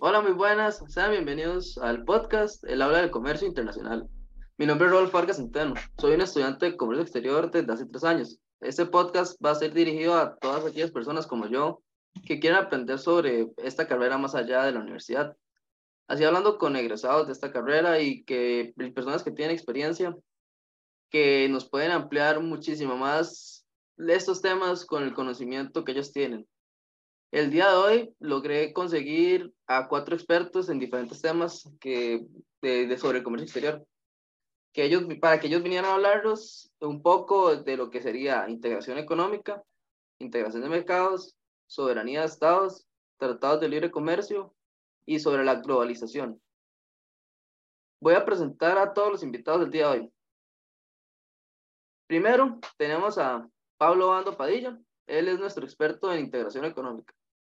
Hola, muy buenas. Sean bienvenidos al podcast El Habla del Comercio Internacional. Mi nombre es Rodolfo Vargas Centeno. Soy un estudiante de comercio exterior desde hace tres años. Este podcast va a ser dirigido a todas aquellas personas como yo que quieran aprender sobre esta carrera más allá de la universidad. Así hablando con egresados de esta carrera y que personas que tienen experiencia que nos pueden ampliar muchísimo más estos temas con el conocimiento que ellos tienen. El día de hoy logré conseguir a cuatro expertos en diferentes temas que, de, sobre el comercio exterior, que ellos, para que ellos vinieran a hablarnos un poco de lo que sería integración económica, integración de mercados, soberanía de estados, tratados de libre comercio y sobre la globalización. Voy a presentar a todos los invitados del día de hoy. Primero, tenemos a Pablo Bando Padilla. Él es nuestro experto en integración económica.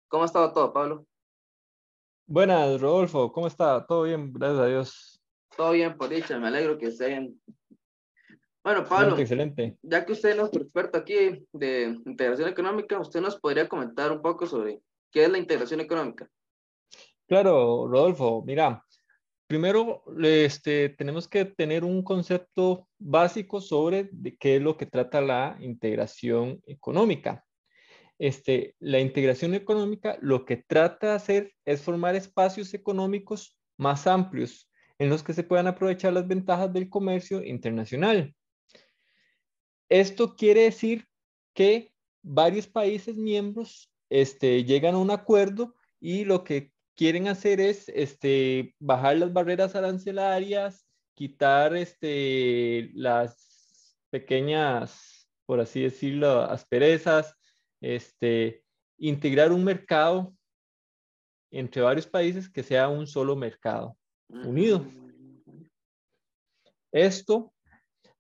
¿Cómo ha estado todo, Pablo? Buenas, Rodolfo. ¿Cómo está? ¿Todo bien? Gracias a Dios. Todo bien, por dicha. Me alegro que estén. Bueno, Pablo. Excelente, Ya que usted es nuestro experto aquí de integración económica, ¿usted nos podría comentar un poco sobre qué es la integración económica? Claro, Rodolfo. Mira, primero este, tenemos que tener un concepto básico sobre qué es lo que trata la integración económica este, la integración económica lo que trata de hacer es formar espacios económicos más amplios en los que se puedan aprovechar las ventajas del comercio internacional. Esto quiere decir que varios países miembros este, llegan a un acuerdo y lo que quieren hacer es este, bajar las barreras arancelarias, quitar este, las pequeñas, por así decirlo, asperezas, este, integrar un mercado entre varios países que sea un solo mercado unido. Esto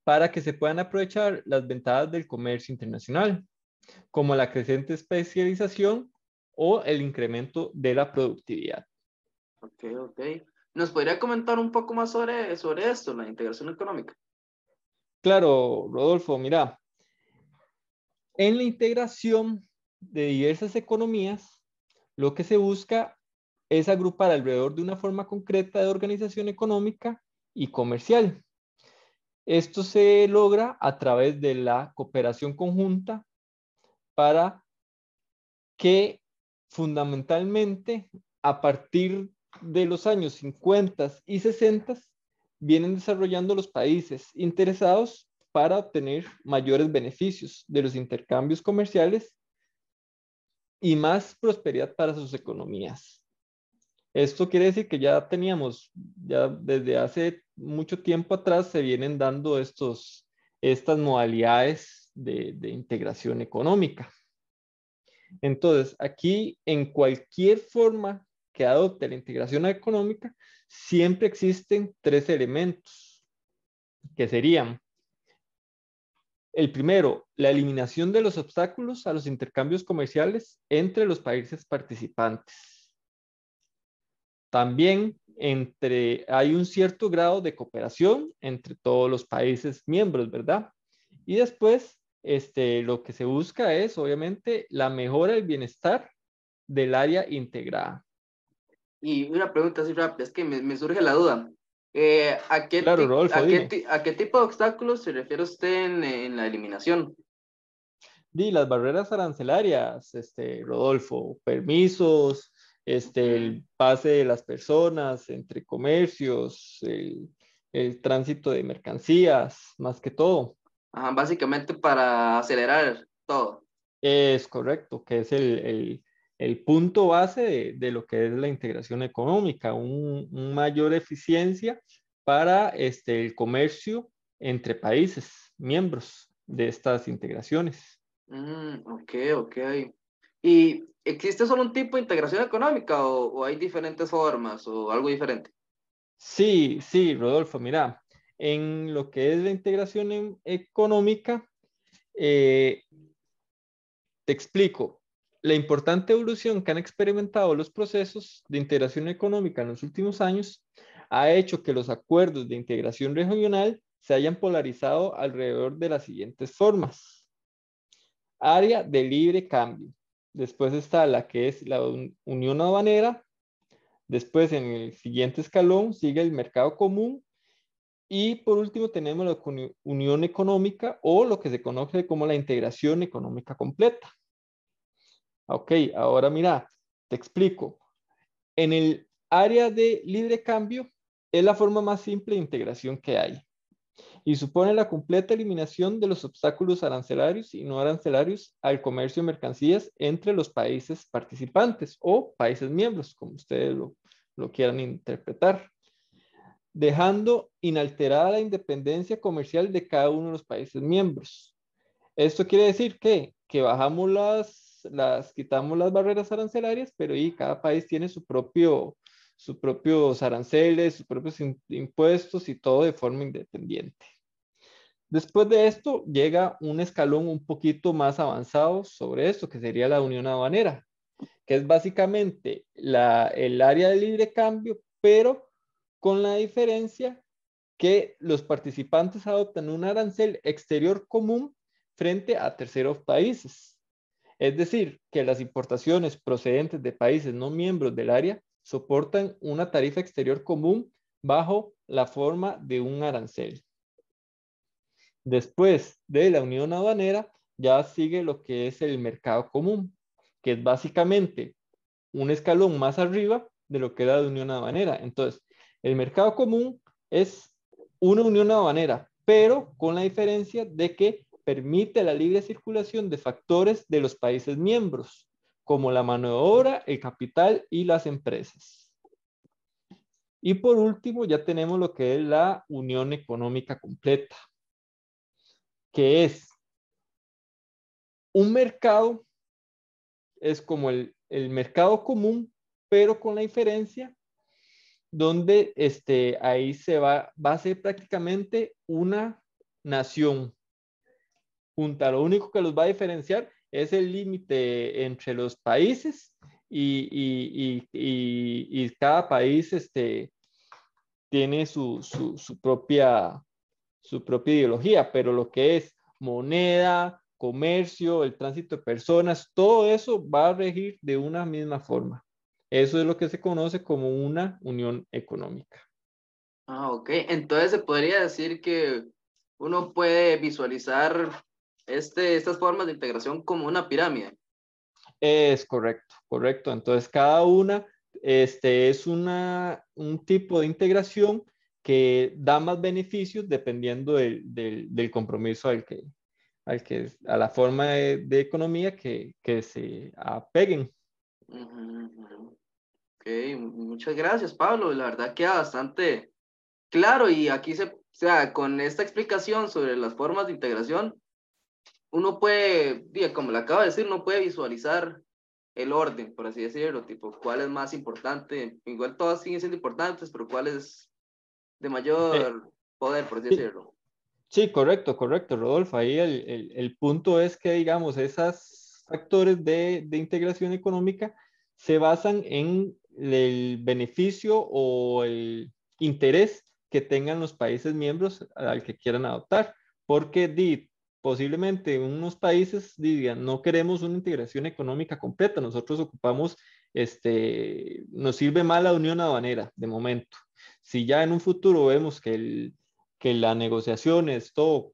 para que se puedan aprovechar las ventajas del comercio internacional, como la creciente especialización o el incremento de la productividad. Ok, ok. ¿Nos podría comentar un poco más sobre, sobre esto, la integración económica? Claro, Rodolfo, mira, en la integración de diversas economías, lo que se busca es agrupar alrededor de una forma concreta de organización económica y comercial. Esto se logra a través de la cooperación conjunta para que fundamentalmente a partir de los años 50 y 60 vienen desarrollando los países interesados para obtener mayores beneficios de los intercambios comerciales y más prosperidad para sus economías. Esto quiere decir que ya teníamos, ya desde hace mucho tiempo atrás se vienen dando estos, estas modalidades de, de integración económica. Entonces, aquí en cualquier forma que adopte la integración económica, siempre existen tres elementos que serían el primero, la eliminación de los obstáculos a los intercambios comerciales entre los países participantes. También entre, hay un cierto grado de cooperación entre todos los países miembros, ¿verdad? Y después, este, lo que se busca es, obviamente, la mejora del bienestar del área integrada. Y una pregunta así rápida, es que me, me surge la duda. Eh, ¿a, qué a, qué tipo de obstáculos se refiere usted en, la eliminación? Di, las barreras arancelarias, este, Rodolfo, permisos, este, el pase de las personas entre comercios, el, tránsito de mercancías, más que todo. Básicamente para acelerar todo. Es correcto, que es el, punto base de, lo que es la integración económica, un, mayor eficiencia para este, el comercio entre países miembros de estas integraciones. Mm, ok, ok. ¿Y existe solo un tipo de integración económica o, hay diferentes formas o algo diferente? Sí, sí, Rodolfo, mira, en lo que es la integración económica, eh, te explico, la importante evolución que han experimentado los procesos de integración económica en los últimos años ha hecho que los acuerdos de integración regional se hayan polarizado alrededor de las siguientes formas. Área de libre cambio. Después está la que es la unión aduanera. Después en el siguiente escalón sigue el mercado común. Y por último tenemos la unión económica o lo que se conoce como la integración económica completa. Ok, ahora mira, te explico. En el área de libre cambio es la forma más simple de integración que hay y supone la completa eliminación de los obstáculos arancelarios y no arancelarios al comercio de mercancías entre los países participantes o países miembros, como ustedes lo, lo quieran interpretar, dejando inalterada la independencia comercial de cada uno de los países miembros. Esto quiere decir que, que bajamos las, las, quitamos las barreras arancelarias, pero y cada país tiene su propio, sus propios aranceles, sus propios impuestos y todo de forma independiente. Después de esto llega un escalón un poquito más avanzado sobre esto, que sería la unión aduanera, que es básicamente la, el área de libre cambio, pero con la diferencia que los participantes adoptan un arancel exterior común frente a terceros países. Es decir, que las importaciones procedentes de países no miembros del área soportan una tarifa exterior común bajo la forma de un arancel. Después de la unión aduanera, ya sigue lo que es el mercado común, que es básicamente un escalón más arriba de lo que era la unión aduanera. Entonces, el mercado común es una unión aduanera, pero con la diferencia de que permite la libre circulación de factores de los países miembros, como la mano de obra, el capital y las empresas. Y por último, ya tenemos lo que es la unión económica completa, que es un mercado, es como el, mercado común, pero con la diferencia donde este, ahí se va, va a ser prácticamente una nación junta. Lo único que los va a diferenciar es el límite entre los países y, cada país este, tiene su, propia, su propia ideología, pero lo que es moneda, comercio, el tránsito de personas, todo eso va a regir de una misma forma. Eso es lo que se conoce como una unión económica. Ah, ok. Entonces se podría decir que uno puede visualizar este, estas formas de integración como una pirámide. Es correcto, correcto. Entonces, cada una este, es una, un tipo de integración que da más beneficios dependiendo del, del, compromiso al que, al que, a la forma de, economía que, que, se apeguen. Ok, muchas gracias, Pablo. La verdad queda bastante claro y aquí se, o sea, con esta explicación sobre las formas de integración, uno puede, como le acabo de decir, uno puede visualizar el orden, por así decirlo, tipo, cuál es más importante. Igual todas siguen siendo importantes, pero cuál es de mayor eh, poder, por así decirlo. Sí, correcto, correcto, Rodolfo. Ahí el, el, el punto es que, digamos, esos factores de, de, integración económica se basan en el beneficio o el interés que tengan los países miembros al que quieran adoptar. Porque di, posiblemente unos países digan, no queremos una integración económica completa, nosotros ocupamos, este, nos sirve más la unión aduanera de momento. Si ya en un futuro vemos que, el, que la negociación, todo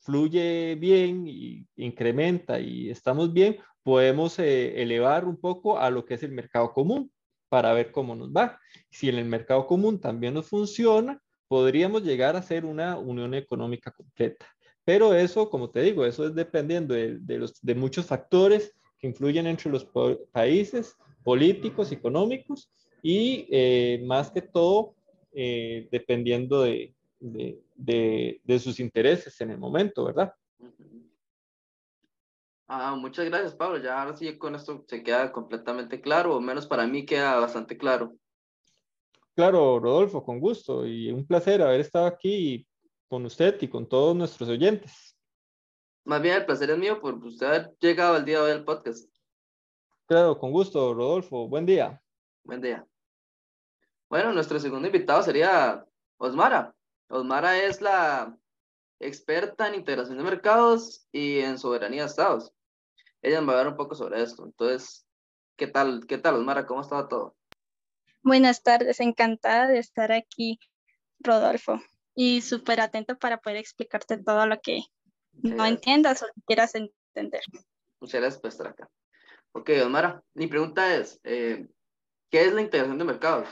fluye bien y incrementa y estamos bien, podemos eh, elevar un poco a lo que es el mercado común para ver cómo nos va. Si en el mercado común también nos funciona, podríamos llegar a ser una unión económica completa. Pero eso, como te digo, eso es dependiendo de, muchos factores que influyen entre los países, políticos, económicos y eh, más que todo eh, dependiendo de, de, de, sus intereses en el momento, ¿verdad? Ah, muchas gracias, Pablo. Ya ahora sí con esto se queda completamente claro, o menos para mí queda bastante claro. Claro, Rodolfo, con gusto y un placer haber estado aquí con usted y con todos nuestros oyentes. Más bien el placer es mío por usted haber llegado al día de hoy al podcast. Claro, con gusto, Rodolfo. Buen día. Buen día. Bueno, nuestro segundo invitado sería Osmara. Osmara es la experta en integración de mercados y en soberanía de estados. Ella me va a hablar un poco sobre esto. Entonces, ¿qué tal, qué tal, Osmara? ¿Cómo estaba todo? Buenas tardes, encantada de estar aquí, Rodolfo, y súper atento para poder explicarte todo lo que no entiendas o quieras entender. Muchas gracias por estar acá. Ok, Osmara, mi pregunta es, eh, ¿qué es la integración de mercados?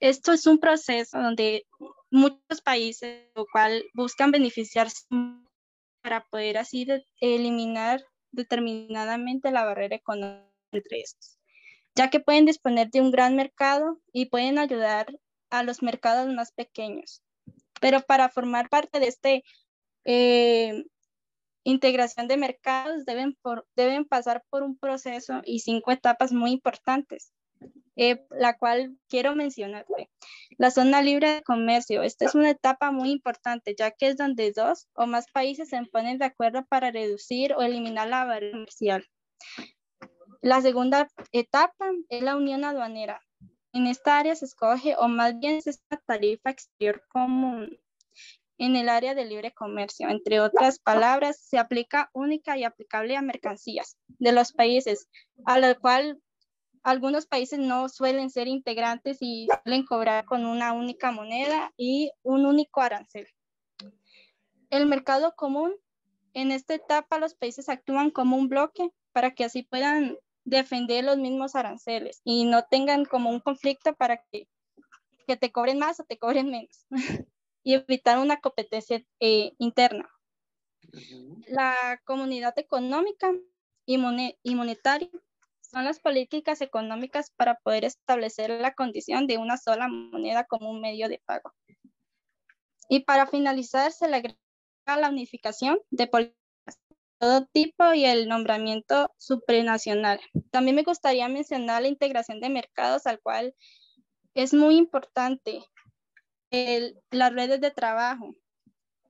Esto es un proceso donde muchos países, lo cual buscan beneficiarse para poder así eliminar determinadamente la barrera económica entre estos, ya que pueden disponer de un gran mercado y pueden ayudar a los mercados más pequeños. Pero para formar parte de este eh, integración de mercados deben, deben pasar por un proceso y cinco etapas muy importantes, eh, la cual quiero mencionar. La zona libre de comercio. Esta es una etapa muy importante, ya que es donde dos o más países se ponen de acuerdo para reducir o eliminar la barrera comercial. La segunda etapa es la unión aduanera. En esta área se escoge, o más bien es esta tarifa exterior común, en el área de libre comercio. Entre otras palabras, se aplica única y aplicable a mercancías de los países, a lo cual algunos países no suelen ser integrantes y suelen cobrar con una única moneda y un único arancel. El mercado común, en esta etapa los países actúan como un bloque para que así puedan defender los mismos aranceles y no tengan como un conflicto para que, que te cobren más o te cobren menos. y evitar una competencia eh, interna. La comunidad económica y, y monetaria son las políticas económicas para poder establecer la condición de una sola moneda como un medio de pago. Y para finalizar, se le agrega la unificación de políticas de todo tipo y el nombramiento supranacional. También me gustaría mencionar la integración de mercados, al cual es muy importante las redes de trabajo.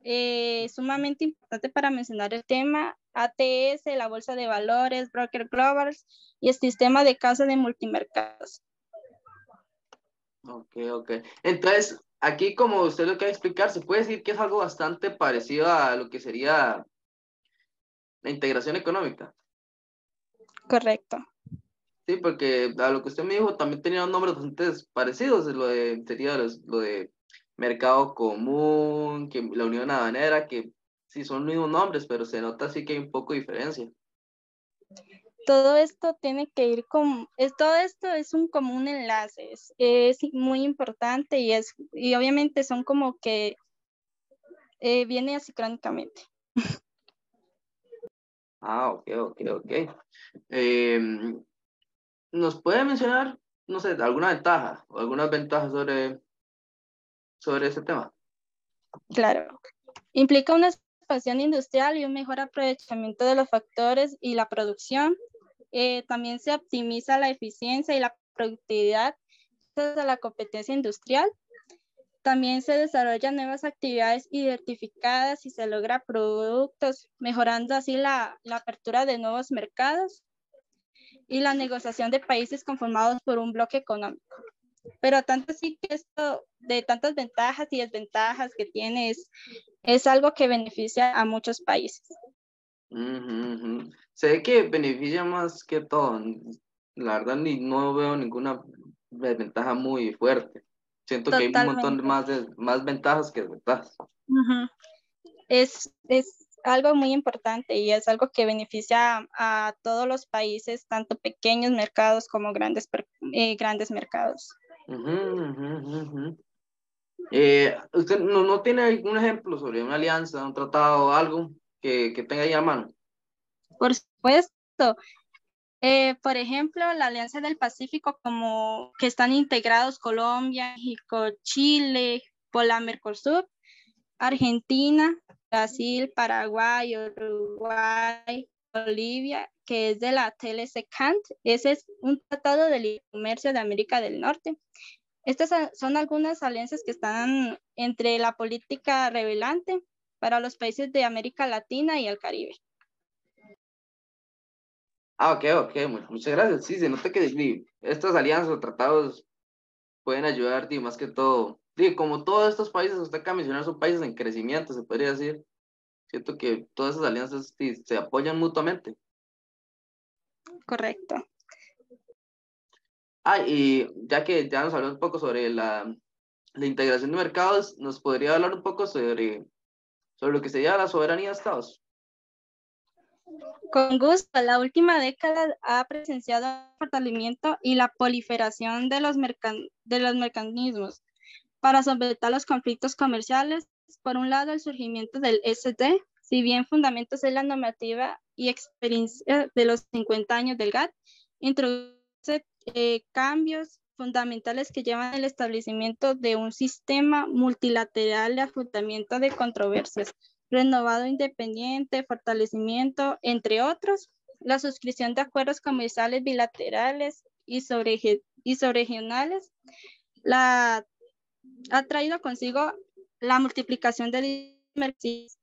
Eh, sumamente importante para mencionar el tema, ATS, la bolsa de valores, broker globals y el sistema de casa de multimercados. Ok, ok. Entonces, aquí como usted lo quiere explicar, se puede decir que es algo bastante parecido a lo que sería la integración económica. Correcto. Sí, porque a lo que usted me dijo también tenía nombres bastante parecidos, lo de, sería lo de mercado común, que la unión aduanera, que sí son mismos nombres, pero se nota así que hay un poco de diferencia. Todo esto tiene que ir con, es, todo esto es un común enlace, es, muy importante y, es, y obviamente son como que eh, viene crónicamente. Ah, ok, ok, ok. Em, ¿Nos puede mencionar, no sé, alguna ventaja o algunas ventajas sobre sobre ese tema? Claro. Implica una expansión industrial y un mejor aprovechamiento de los factores y la producción. Eh, también se optimiza la eficiencia y la productividad de la competencia industrial. También se desarrollan nuevas actividades identificadas y se logra productos, mejorando así la, la apertura de nuevos mercados y la negociación de países conformados por un bloque económico. Pero tanto sí que esto, de tantas ventajas y desventajas que tiene, es, algo que beneficia a muchos países. Sé que beneficia más que todo. La verdad, ni, no veo ninguna desventaja muy fuerte. Siento que hay un montón más de más ventajas que desventajas. es, es algo muy importante y es algo que beneficia a, todos los países, tanto pequeños mercados como grandes, eh, grandes mercados. Eh, ¿Usted no, no, tiene algún ejemplo sobre una alianza, un tratado, algo que, que tenga ahí a mano? Por supuesto. Eh, por ejemplo, la Alianza del Pacífico, como que están integrados Colombia, México, Chile, por Argentina, Brasil, Paraguay, Uruguay, Bolivia, que es de la TLC Cant. Ese es un tratado de libre comercio de América del Norte. Estas son algunas alianzas que están entre la política revelante para los países de América Latina y el Caribe. Ah, ok, ok, muchas gracias. Sí, se nota que estas alianzas o tratados pueden ayudar, más que todo, digo, como todos estos países, usted acaba de mencionar, son países en crecimiento, se podría decir. Siento que todas esas alianzas se apoyan mutuamente. Correcto. Ah, y ya que ya nos habló un poco sobre la, la integración de mercados, ¿nos podría hablar un poco sobre, sobre lo que sería la soberanía de Estados? Con gusto, la última década ha presenciado el fortalecimiento y la proliferación de los, de los mecanismos para solventar los conflictos comerciales. Por un lado, el surgimiento del SD, si bien fundamentos es la normativa y experiencia de los 50 años del GATT, introduce eh, cambios fundamentales que llevan al establecimiento de un sistema multilateral de afrontamiento de controversias, renovado independiente, fortalecimiento, entre otros, la suscripción de acuerdos comerciales bilaterales y, sobre, y subregionales, ha traído consigo la multiplicación de mercados,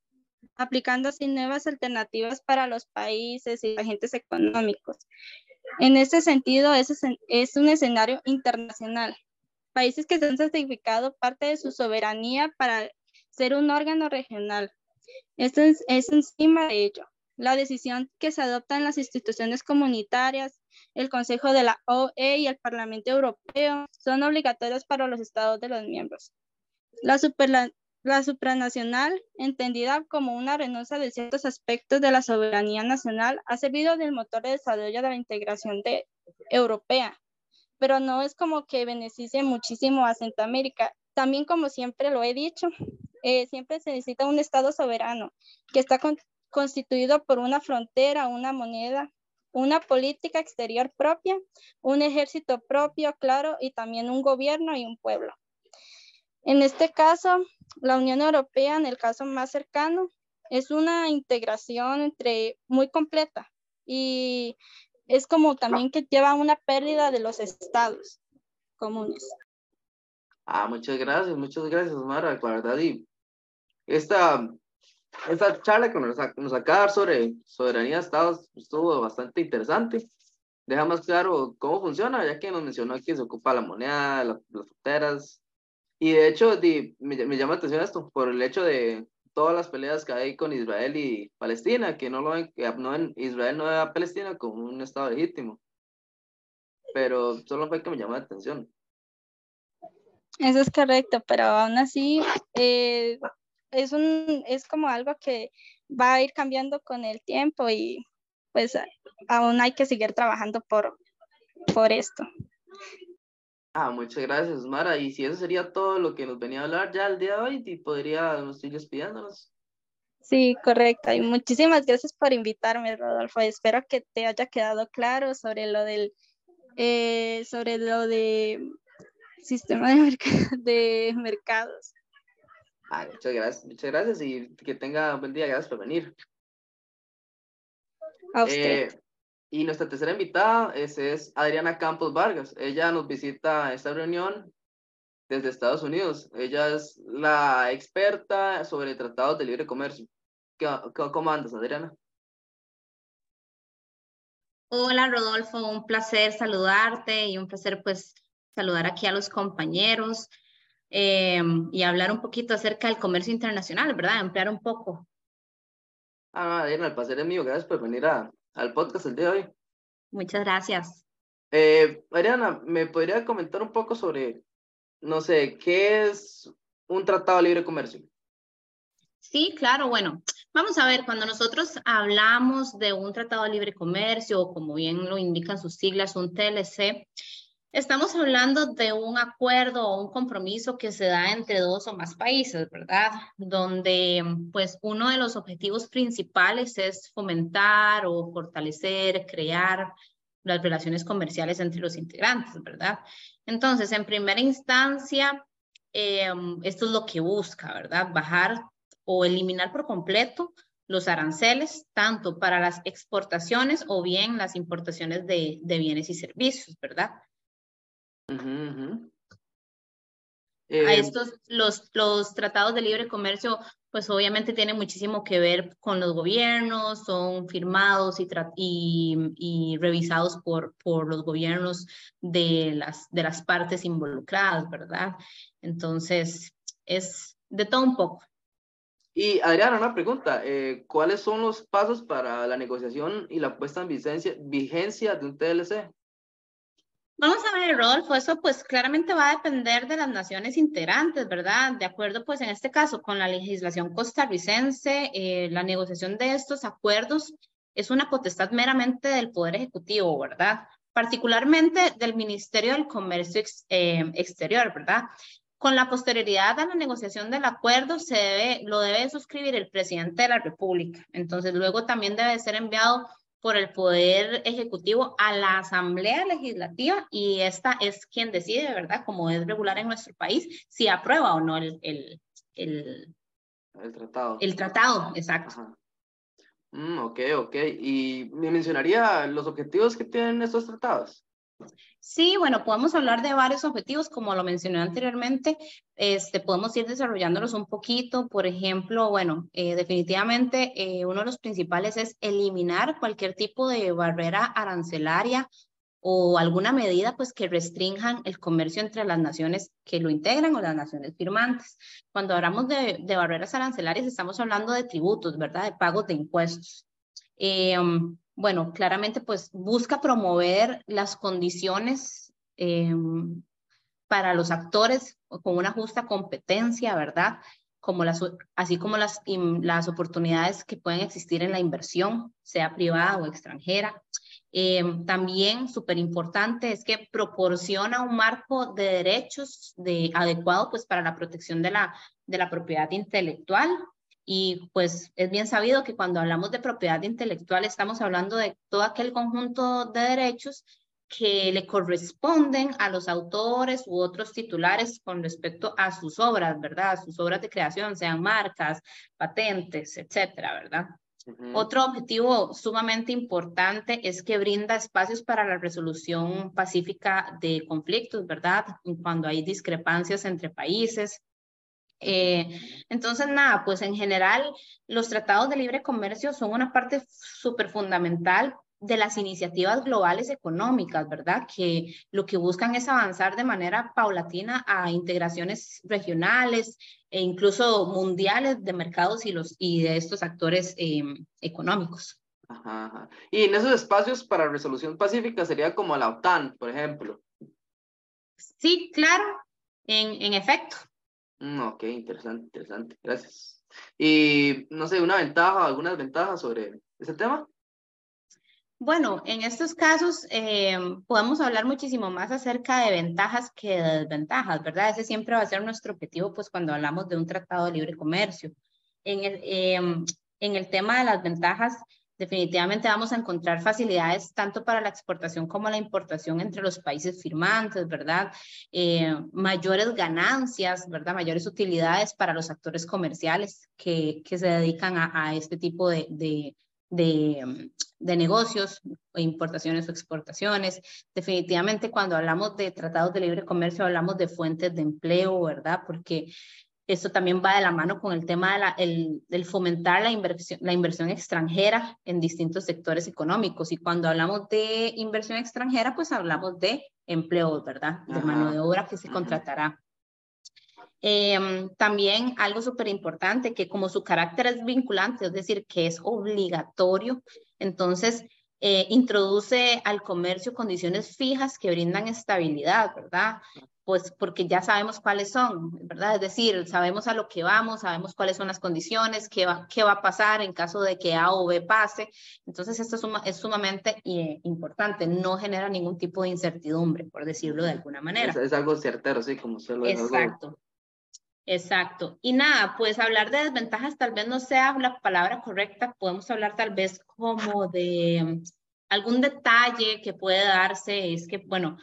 aplicando así nuevas alternativas para los países y agentes económicos. En este sentido, es, un escenario internacional. Países que se han certificado parte de su soberanía para ser un órgano regional. Esto es, encima de ello. La decisión que se adopta en las instituciones comunitarias, el Consejo de la OE y el Parlamento Europeo son obligatorios para los estados de los miembros. La, super, la supranacional, entendida como una renuncia de ciertos aspectos de la soberanía nacional, ha servido del motor de desarrollo de la integración europea, pero no es como que beneficie muchísimo a Centroamérica. También, como siempre lo he dicho, eh, siempre se necesita un Estado soberano que está constituido por una frontera, una moneda, una política exterior propia, un ejército propio, claro, y también un gobierno y un pueblo. En este caso, la Unión Europea, en el caso más cercano, es una integración entre muy completa y es como también que lleva una pérdida de los estados comunes. Ah, muchas gracias, muchas gracias, Mara, la verdad. Y esta, esta charla que nos, nos acaba de dar sobre soberanía de estados estuvo bastante interesante. Deja más claro cómo funciona, ya que nos mencionó que se ocupa la moneda, las fronteras, y de hecho, me, llama la atención esto, por el hecho de todas las peleas que hay con Israel y Palestina, que no lo ven, que no Israel no ve a Palestina como un Estado legítimo. Pero solo fue que me llamó la atención. Eso es correcto, pero aún así eh, es, un, es como algo que va a ir cambiando con el tiempo y pues aún hay que seguir trabajando por, por esto. Ah, muchas gracias, Mara. Y si eso sería todo lo que nos venía a hablar ya el día de hoy, y podríamos ir despidiéndonos. Sí, correcto. Y muchísimas gracias por invitarme, Rodolfo. Espero que te haya quedado claro sobre lo del, eh, sobre lo de sistema de, de mercados. Ah, muchas gracias, muchas gracias y que tenga un buen día. Gracias por venir. A usted. Eh, y nuestra tercera invitada es, es Adriana Campos Vargas. Ella nos visita a esta reunión desde Estados Unidos. Ella es la experta sobre tratados de libre comercio. ¿Cómo andas, Adriana? Hola, Rodolfo. Un placer saludarte y un placer, pues, saludar aquí a los compañeros eh, y hablar un poquito acerca del comercio internacional, ¿verdad? Ampliar un poco. Ah, Adriana, el placer es mío. Gracias por venir a, al podcast el día de hoy. Muchas gracias. Eh, Mariana, ¿me podría comentar un poco sobre, no sé, qué es un tratado de libre comercio? Sí, claro, bueno, vamos a ver, cuando nosotros hablamos de un tratado de libre comercio, o como bien lo indican sus siglas, un TLC, Estamos hablando de un acuerdo o un compromiso que se da entre dos o más países, ¿verdad? Donde pues uno de los objetivos principales es fomentar o fortalecer, crear las relaciones comerciales entre los integrantes, ¿verdad? Entonces, en primera instancia, em, esto es lo que busca, ¿verdad? Bajar o eliminar por completo los aranceles, tanto para las exportaciones o bien las importaciones de bienes y servicios, ¿verdad? A estos, los, los tratados de libre comercio, pues obviamente tienen muchísimo que ver con los gobiernos, son firmados y, y, y, revisados por, por los gobiernos de las, de las partes involucradas, ¿verdad? Entonces, es de todo un poco. Y Adriana, una pregunta, eh, ¿cuáles son los pasos para la negociación y la puesta en vigencia, vigencia de un TLC? Vamos a ver, Rodolfo, eso pues claramente va a depender de las naciones integrantes, ¿verdad? De acuerdo, pues en este caso, con la legislación costarricense, eh, la negociación de estos acuerdos es una potestad meramente del Poder Ejecutivo, ¿verdad? Particularmente del Ministerio del Comercio eh, Exterior, ¿verdad? Con la posterioridad a la negociación del acuerdo, se debe, lo debe suscribir el presidente de la República. Entonces, luego también debe ser enviado por el Poder Ejecutivo a la Asamblea Legislativa y esta es quien decide, ¿verdad? Como es regular en nuestro país, si aprueba o no el, el, el, el tratado. El tratado, exacto. Mm, ok, ok. ¿Y me mencionaría los objetivos que tienen estos tratados? Sí, bueno, podemos hablar de varios objetivos, como lo mencioné anteriormente, este, podemos ir desarrollándolos un poquito. Por ejemplo, bueno, eh, definitivamente eh, uno de los principales es eliminar cualquier tipo de barrera arancelaria o alguna medida pues que restrinjan el comercio entre las naciones que lo integran o las naciones firmantes. Cuando hablamos de, barreras arancelarias estamos hablando de tributos, ¿verdad? De pagos de impuestos. Eh, um, bueno, claramente pues busca promover las condiciones em, para los actores con una justa competencia, ¿verdad? Así como las, las oportunidades que pueden existir en la inversión, sea privada o extranjera. Em, también súper importante es que proporciona un marco de derechos de, adecuado pues, para la protección de la, de la propiedad intelectual, y pues es bien sabido que cuando hablamos de propiedad intelectual estamos hablando de todo aquel conjunto de derechos que le corresponden a los autores u otros titulares con respecto a sus obras, ¿verdad? sus obras de creación, sean marcas, patentes, etcétera, ¿verdad? Otro objetivo sumamente importante es que brinda espacios para la resolución pacífica de conflictos, ¿verdad? Cuando hay discrepancias entre países, eh, entonces, nada, pues en general los tratados de libre comercio son una parte súper fundamental de las iniciativas globales económicas, ¿verdad? Que lo que buscan es avanzar de manera paulatina a integraciones regionales e incluso mundiales de mercados y, los, y de estos actores em, económicos. Ajá, Y en esos espacios para resolución pacífica sería como la OTAN, por ejemplo. Sí, claro, en, en efecto. Mm, ok, interesante, interesante. Gracias. Y no sé, una ventaja, algunas ventajas sobre ese tema. Bueno, en estos casos eh, podemos hablar muchísimo más acerca de ventajas que de desventajas, ¿verdad? Ese siempre va a ser nuestro objetivo, pues cuando hablamos de un tratado de libre comercio. En el, em, en el tema de las ventajas, definitivamente vamos a encontrar facilidades tanto para la exportación como la importación entre los países firmantes, ¿verdad? Eh, mayores ganancias, ¿verdad? Mayores utilidades para los actores comerciales que, que se dedican a, este tipo de, de, de, de negocios, importaciones o exportaciones. Definitivamente cuando hablamos de tratados de libre comercio hablamos de fuentes de empleo, ¿verdad? Porque esto también va de la mano con el tema de la, el, fomentar la inversión, la inversión extranjera en distintos sectores económicos. Y cuando hablamos de inversión extranjera, pues hablamos de empleos, ¿verdad? De mano de obra que se contratará. Em, también algo súper importante, que como su carácter es vinculante, es decir, que es obligatorio, entonces eh, introduce al comercio condiciones fijas que brindan estabilidad, ¿verdad? Pues porque ya sabemos cuáles son, ¿verdad? Es decir, sabemos a lo que vamos, sabemos cuáles son las condiciones, qué va, qué va a pasar en caso de que A o B pase. Entonces, esto es, es sumamente eh, importante, no genera ningún tipo de incertidumbre, por decirlo de alguna manera. Es, algo certero, sí, como se lo Exacto. Exacto. Y nada, pues hablar de desventajas tal vez no sea la palabra correcta, podemos hablar tal vez como de mm, algún detalle que puede darse, es que, bueno,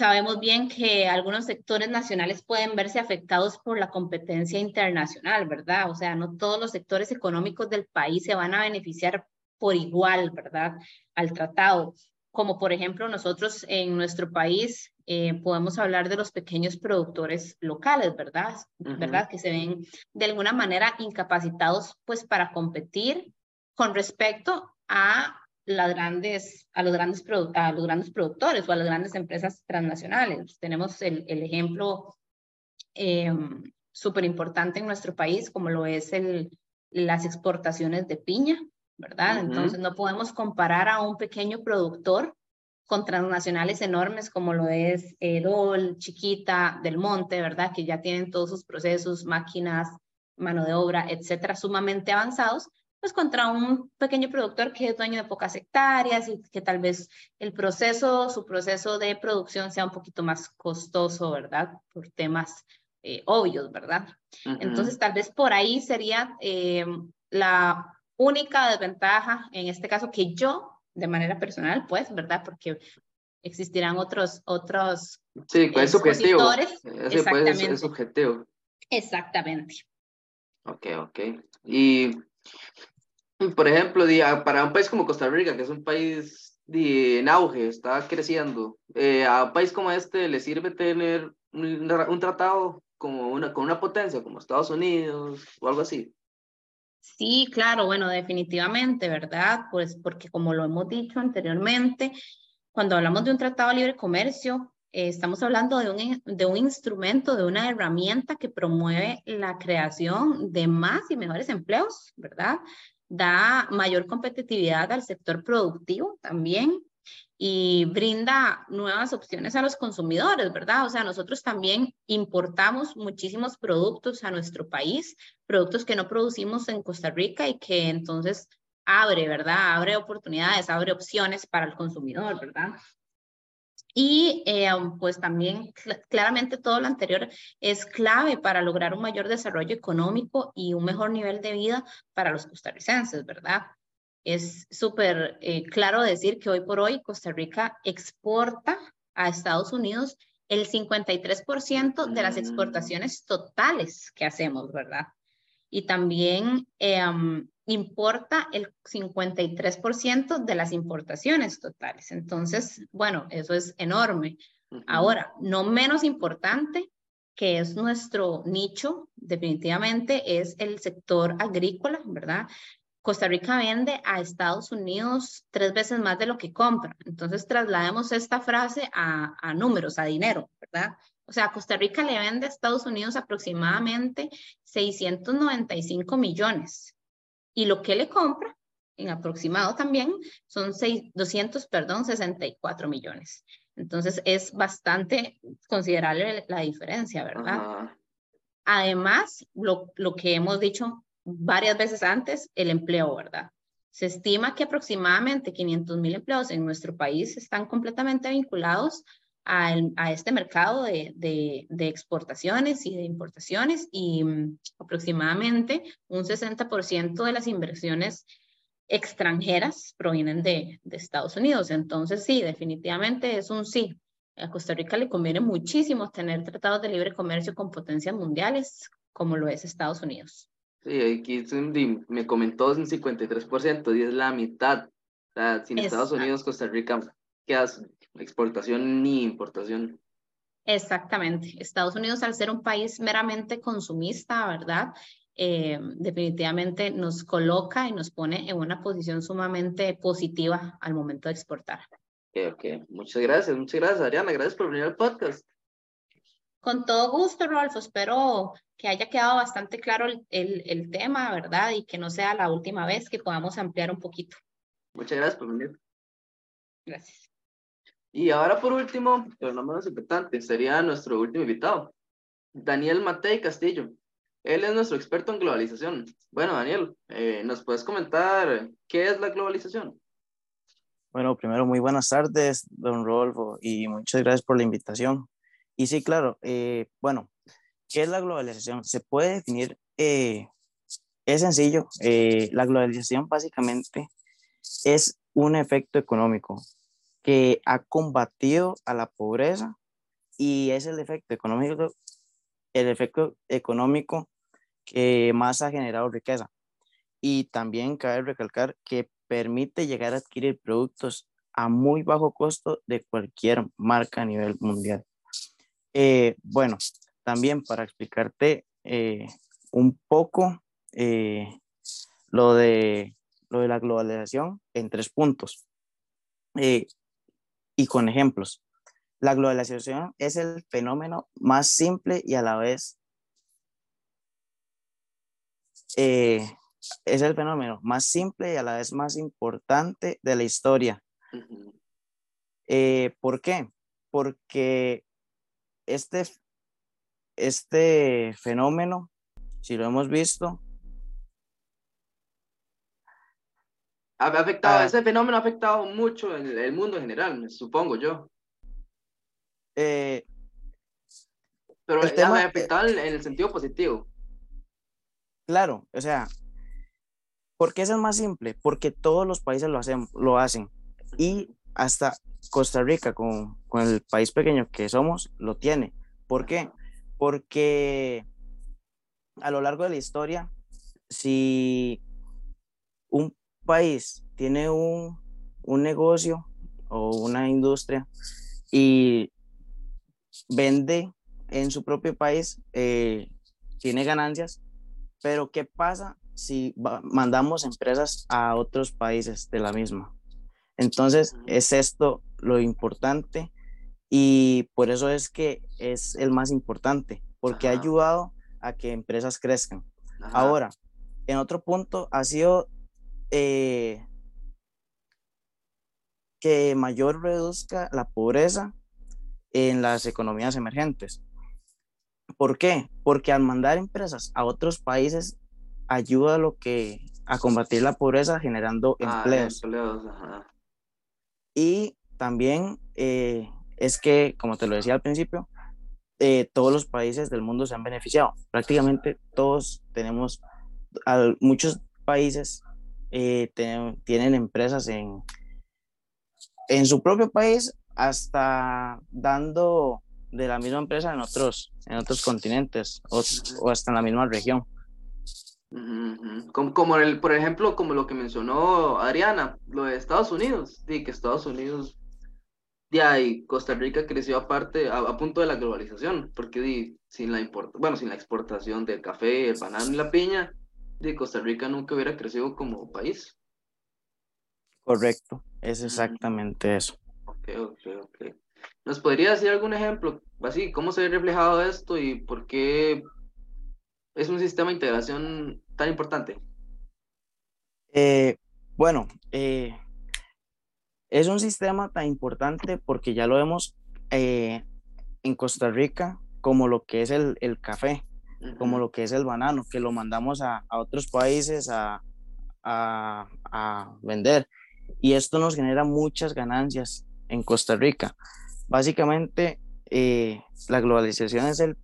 Sabemos bien que algunos sectores nacionales pueden verse afectados por la competencia internacional, ¿verdad? O sea, no todos los sectores económicos del país se van a beneficiar por igual, ¿verdad? Al tratado. Como por ejemplo nosotros en nuestro país eh, podemos hablar de los pequeños productores locales, ¿verdad? ¿verdad? Que se ven de alguna manera incapacitados pues para competir con respecto a las grandes, a los grandes, a los grandes productores o a las grandes empresas transnacionales. Tenemos el, el ejemplo eh, súper importante en nuestro país, como lo es el, las exportaciones de piña, ¿verdad? Entonces no podemos comparar a un pequeño productor con transnacionales enormes como lo es Edol, Chiquita, Del Monte, ¿verdad? Que ya tienen todos sus procesos, máquinas, mano de obra, etcétera, sumamente avanzados, pues contra un pequeño productor que es dueño de pocas hectáreas y que tal vez el proceso, su proceso de producción sea un poquito más costoso, ¿verdad? Por temas eh, obvios, ¿verdad? Entonces, tal vez por ahí sería eh, la única desventaja, en este caso, que yo, de manera personal, pues, ¿verdad? Porque existirán otros, otros Sí, pues es subjetivo. Exactamente. es subjetivo. Exactamente. Ok, ok. Y por ejemplo, para un país como Costa Rica, que es un país en auge, está creciendo, eh, a un país como este le sirve tener un, tratado como una, con una potencia como Estados Unidos o algo así. Sí, claro, bueno, definitivamente, ¿verdad? Pues porque como lo hemos dicho anteriormente, cuando hablamos de un tratado de libre comercio, eh, estamos hablando de un, de un instrumento, de una herramienta que promueve la creación de más y mejores empleos, ¿verdad? da mayor competitividad al sector productivo también y brinda nuevas opciones a los consumidores, ¿verdad? O sea, nosotros también importamos muchísimos productos a nuestro país, productos que no producimos en Costa Rica y que entonces abre, ¿verdad? Abre oportunidades, abre opciones para el consumidor, ¿verdad? Y eh, pues también claramente todo lo anterior es clave para lograr un mayor desarrollo económico y un mejor nivel de vida para los costarricenses, ¿verdad? Es súper eh, claro decir que hoy por hoy Costa Rica exporta a Estados Unidos el 53% de las mm. exportaciones totales que hacemos, ¿verdad? Y también eh, importa el 53% de las importaciones totales. Entonces, bueno, eso es enorme. Ahora, no menos importante, que es nuestro nicho, definitivamente, es el sector agrícola, ¿verdad? Costa Rica vende a Estados Unidos tres veces más de lo que compra. Entonces, traslademos esta frase a, a números, a dinero, ¿verdad? O sea, Costa Rica le vende a Estados Unidos aproximadamente 695 millones y lo que le compra en aproximado también son 200, perdón, 64 millones. Entonces es bastante considerable la diferencia, ¿verdad? Además, lo, lo que hemos dicho varias veces antes, el empleo, ¿verdad? Se estima que aproximadamente 500 mil empleados en nuestro país están completamente vinculados a, este mercado de, de, exportaciones y de importaciones y mm, aproximadamente un 60% de las inversiones extranjeras provienen de, de, Estados Unidos. Entonces, sí, definitivamente es un sí. A Costa Rica le conviene muchísimo tener tratados de libre comercio con potencias mundiales, como lo es Estados Unidos. Sí, aquí me comentó un 53% y es la mitad. O sea, sin Estados Unidos, Costa Rica queda exportación ni importación. Exactamente. Estados Unidos, al ser un país meramente consumista, ¿verdad? Eh, definitivamente nos coloca y nos pone en una posición sumamente positiva al momento de exportar. Ok, ok. Muchas gracias, muchas gracias, Ariana. Gracias por venir al podcast. Con todo gusto, Rolfo. Espero que haya quedado bastante claro el, el, el tema, ¿verdad? Y que no sea la última vez que podamos ampliar un poquito. Muchas gracias por venir. Gracias. Y ahora por último, pero no menos importante, sería nuestro último invitado, Daniel Matei Castillo. Él es nuestro experto en globalización. Bueno, Daniel, eh, ¿nos puedes comentar qué es la globalización? Bueno, primero, muy buenas tardes, don Rodolfo, y muchas gracias por la invitación. Y sí, claro, eh, bueno, ¿qué es la globalización? Se puede definir, eh, es sencillo, la globalización básicamente es un efecto económico que ha combatido a la pobreza y es el efecto económico, el efecto económico que más ha generado riqueza. Y también cabe recalcar que permite llegar a adquirir productos a muy bajo costo de cualquier marca a nivel mundial. Eh, bueno, también para explicarte eh, un poco eh, lo, de, lo de la globalización en tres puntos y con ejemplos. La globalización es el fenómeno más simple y a la vez es el fenómeno más simple y a la vez más importante de la historia. ¿Por qué? Porque este, este fenómeno, si lo hemos visto, ha afectado, ah. ese fenómeno ha afectado mucho en el mundo en general, supongo yo. Eh, Pero el tema, ha afectado en el sentido positivo. Claro, o sea, ¿por qué es el más simple? Porque todos los países lo hacen, lo hacen. Y hasta Costa Rica, con, con, el país pequeño que somos, lo tiene. ¿Por qué? Porque a lo largo de la historia, si un país tiene un, un negocio o una industria y vende en su propio país, eh, tiene ganancias, pero ¿qué pasa si mandamos empresas a otros países de la misma? Entonces, es esto lo importante y por eso es que es el más importante, porque ha ayudado a que empresas crezcan. Ahora, en otro punto ha sido eh, que mayor reduzca la pobreza en las economías emergentes. ¿Por qué? Porque al mandar empresas a otros países ayuda a lo que a combatir la pobreza generando ah, empleos. Y también eh, es que, como te lo decía al principio, eh, todos los países del mundo se han beneficiado. Prácticamente todos tenemos, muchos países eh, tienen empresas en, en su propio país hasta dando de la misma empresa en otros, en otros continentes o, hasta en la misma región. Como, como el, por ejemplo, como lo que mencionó Adriana, lo de Estados Unidos, di que Estados Unidos, ya y Costa Rica creció aparte, a, punto de la globalización, porque di, sin la import, bueno, sin la exportación del café, el banano y la piña, di, Costa Rica nunca hubiera crecido como país. Correcto, es exactamente eso. Ok, ok, ok. ¿Nos podría decir algún ejemplo, así, cómo se ve reflejado esto y por qué es un sistema de integración tan importante? Eh, bueno, eh, es un sistema tan importante porque ya lo vemos eh, en Costa Rica como lo que es el, café, como lo que es el banano, que lo mandamos a, otros países a, a, vender. Y esto nos genera muchas ganancias en Costa Rica. Básicamente, la globalización es el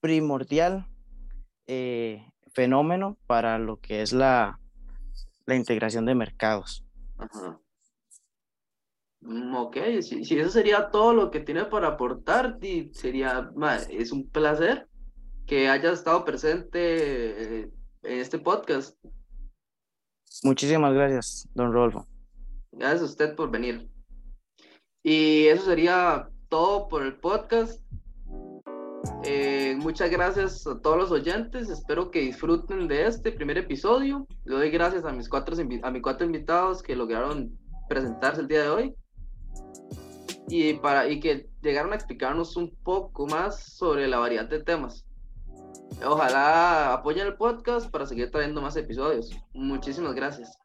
primordial eh, fenómeno para lo que es la, la integración de mercados. Mm, ok, si, si, eso sería todo lo que tiene para aportar, sería, es un placer que haya estado presente eh, en este podcast. Muchísimas gracias, don Rolfo. Gracias a usted por venir. Y eso sería todo por el podcast. Eh, muchas gracias a todos los oyentes. Espero que disfruten de este primer episodio. Le doy gracias a mis cuatro, a mis cuatro invitados que lograron presentarse el día de hoy y, para, y que llegaron a explicarnos un poco más sobre la variedad de temas. Ojalá apoyen el podcast para seguir trayendo más episodios. Muchísimas gracias.